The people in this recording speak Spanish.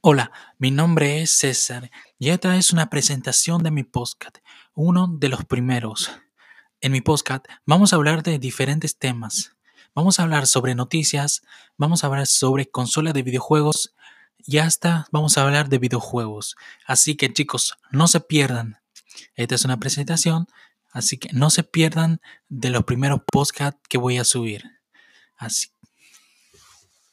Hola, mi nombre es César y esta es una presentación de mi podcast, uno de los primeros. En mi podcast vamos a hablar de diferentes temas. Vamos a hablar sobre noticias, vamos a hablar sobre consolas de videojuegos y hasta vamos a hablar de videojuegos. Así que chicos, no se pierdan. Esta es una presentación, así que no se pierdan de los primeros podcasts que voy a subir. Así